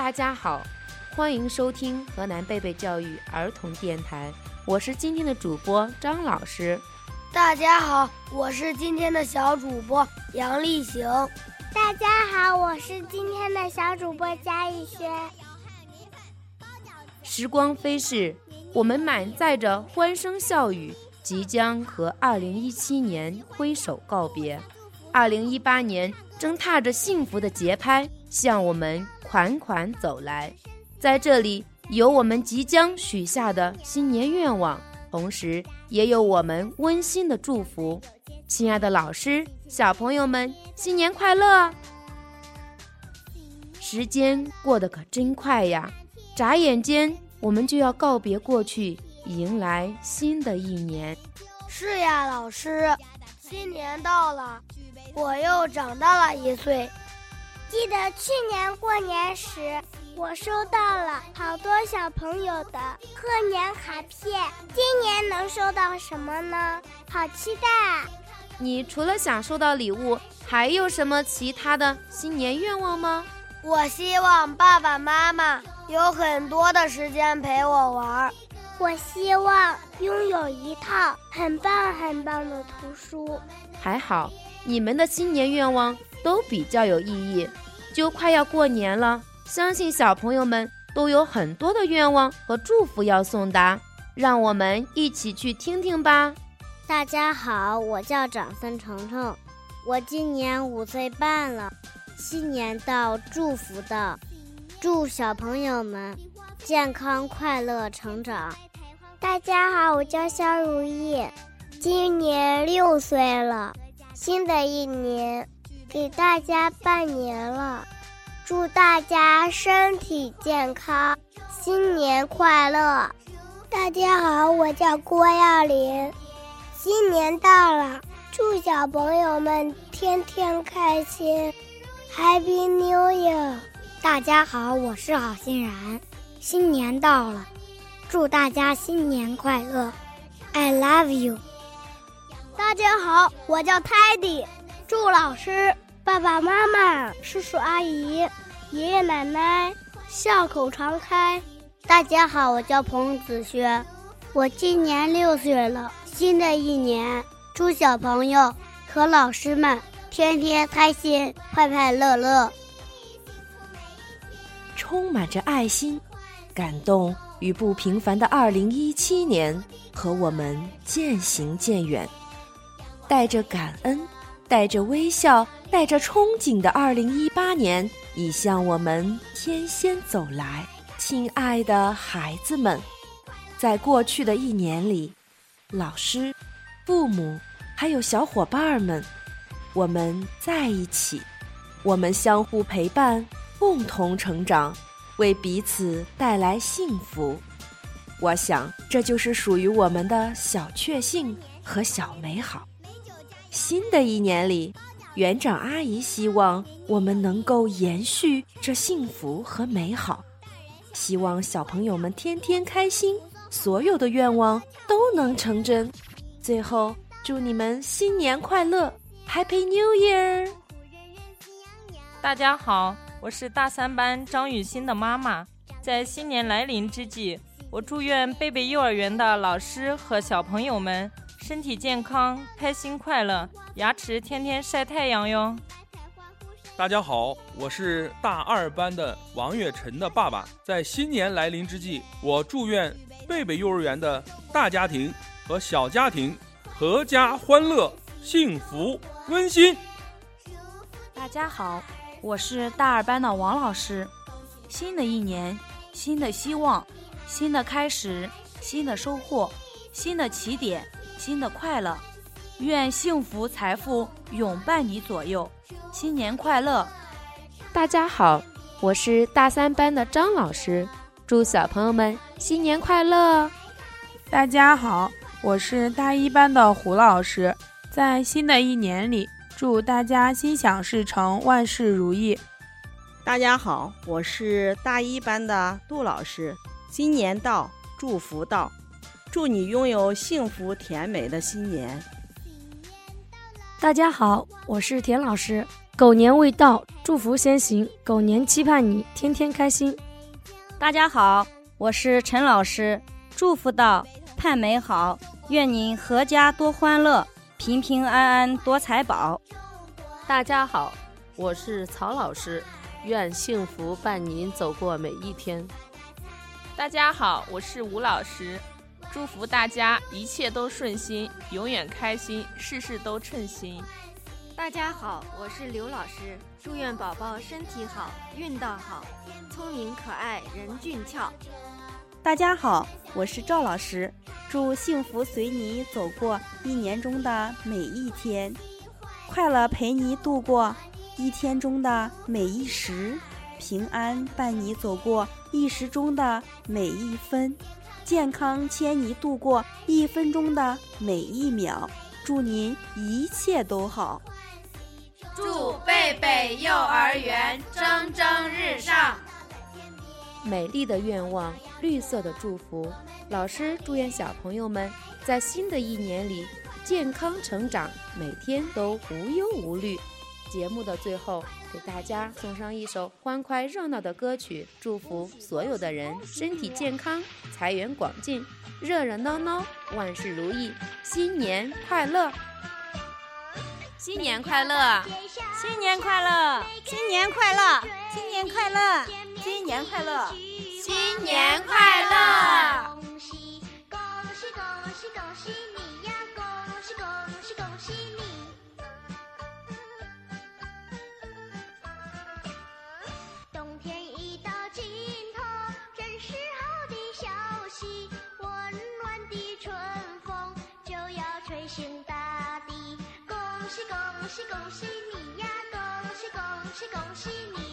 大家好，欢迎收听河南贝贝教育儿童电台，我是今天的主播张老师。大家好，我是今天的小主播杨丽行。大家好，我是今天的小主播佳艺轩。时光飞逝，我们满载着欢声笑语，即将和2017年挥手告别。2018年正踏着幸福的节拍向我们款款走来。在这里，有我们即将许下的新年愿望，同时也有我们温馨的祝福。亲爱的老师、小朋友们，新年快乐！时间过得可真快呀，眨眼间我们就要告别过去，迎来新的一年。是呀，老师，新年到了，我又长大了一岁。记得去年过年时，我收到了好多小朋友的贺年卡片。今年能收到什么呢？好期待啊！你除了想收到礼物，还有什么其他的新年愿望吗？我希望爸爸妈妈有很多的时间陪我玩。我希望拥有一套很棒很棒的图书。还好，你们的新年愿望都比较有意义。就快要过年了，相信小朋友们都有很多的愿望和祝福要送达，让我们一起去听听吧。大家好，我叫长孙程程，我今年五岁半了。新年到，祝福到，祝小朋友们健康快乐成长。大家好，我叫肖如意，今年六岁了。新的一年，给大家拜年了，祝大家身体健康，新年快乐。大家好，我叫郭耀林。新年到了，祝小朋友们天天开心，Happy New Year！大家好，我是郝欣然。新年到了，祝大家新年快乐，I love you！大家好，我叫 Teddy，祝老师、爸爸妈妈、叔叔阿姨、爷爷奶奶笑口常开。大家好，我叫彭子轩，我今年六岁了。新的一年，祝小朋友和老师们天天开心、快快乐乐。充满着爱心、感动与不平凡的二零一七年和我们渐行渐远，带着感恩、带着微笑、带着憧憬的二零一八年已向我们天先走来。亲爱的孩子们，在过去的一年里。老师、父母，还有小伙伴们，我们在一起，我们相互陪伴，共同成长，为彼此带来幸福。我想，这就是属于我们的小确幸和小美好。新的一年里，园长阿姨希望我们能够延续这幸福和美好，希望小朋友们天天开心。所有的愿望都能成真。最后，祝你们新年快乐，Happy New Year！大家好，我是大三班张雨欣的妈妈。在新年来临之际，我祝愿贝贝幼儿园的老师和小朋友们身体健康、开心快乐，牙齿天天晒太阳哟。大家好，我是大二班的王月晨的爸爸。在新年来临之际，我祝愿。贝贝幼儿园的大家庭和小家庭，阖家欢乐、幸福、温馨。大家好，我是大二班的王老师。新的一年，新的希望，新的开始，新的收获，新的起点，新的快乐。愿幸福财富永伴你左右。新年快乐！大家好，我是大三班的张老师。祝小朋友们新年快乐！大家好，我是大一班的胡老师。在新的一年里，祝大家心想事成，万事如意。大家好，我是大一班的杜老师。新年到，祝福到，祝你拥有幸福甜美的新年。大家好，我是田老师。狗年未到，祝福先行。狗年期盼你天天开心。大家好，我是陈老师。祝福到盼美好，愿您阖家多欢乐，平平安安多财宝。大家好，我是曹老师。愿幸福伴您走过每一天。大家好，我是吴老师。祝福大家一切都顺心，永远开心，事事都称心。大家好，我是刘老师。祝愿宝宝身体好，运道好，聪明可爱，人俊俏。大家好，我是赵老师。祝幸福随你走过一年中的每一天，快乐陪你度过一天中的每一时，平安伴你走过一时中的每一分。健康牵你度过一分钟的每一秒，祝您一切都好。祝贝贝幼儿园蒸蒸日上。美丽的愿望，绿色的祝福。老师祝愿小朋友们在新的一年里健康成长，每天都无忧无虑。节目的最后，给大家送上一首欢快热闹的歌曲，祝福所有的人身体健康，财源广进，热热闹闹，万事如意，新年快乐！新年快乐！新年快乐！新年快乐！新年快乐！新年快乐！新年快乐！恭喜恭喜你呀！恭喜恭喜恭喜你！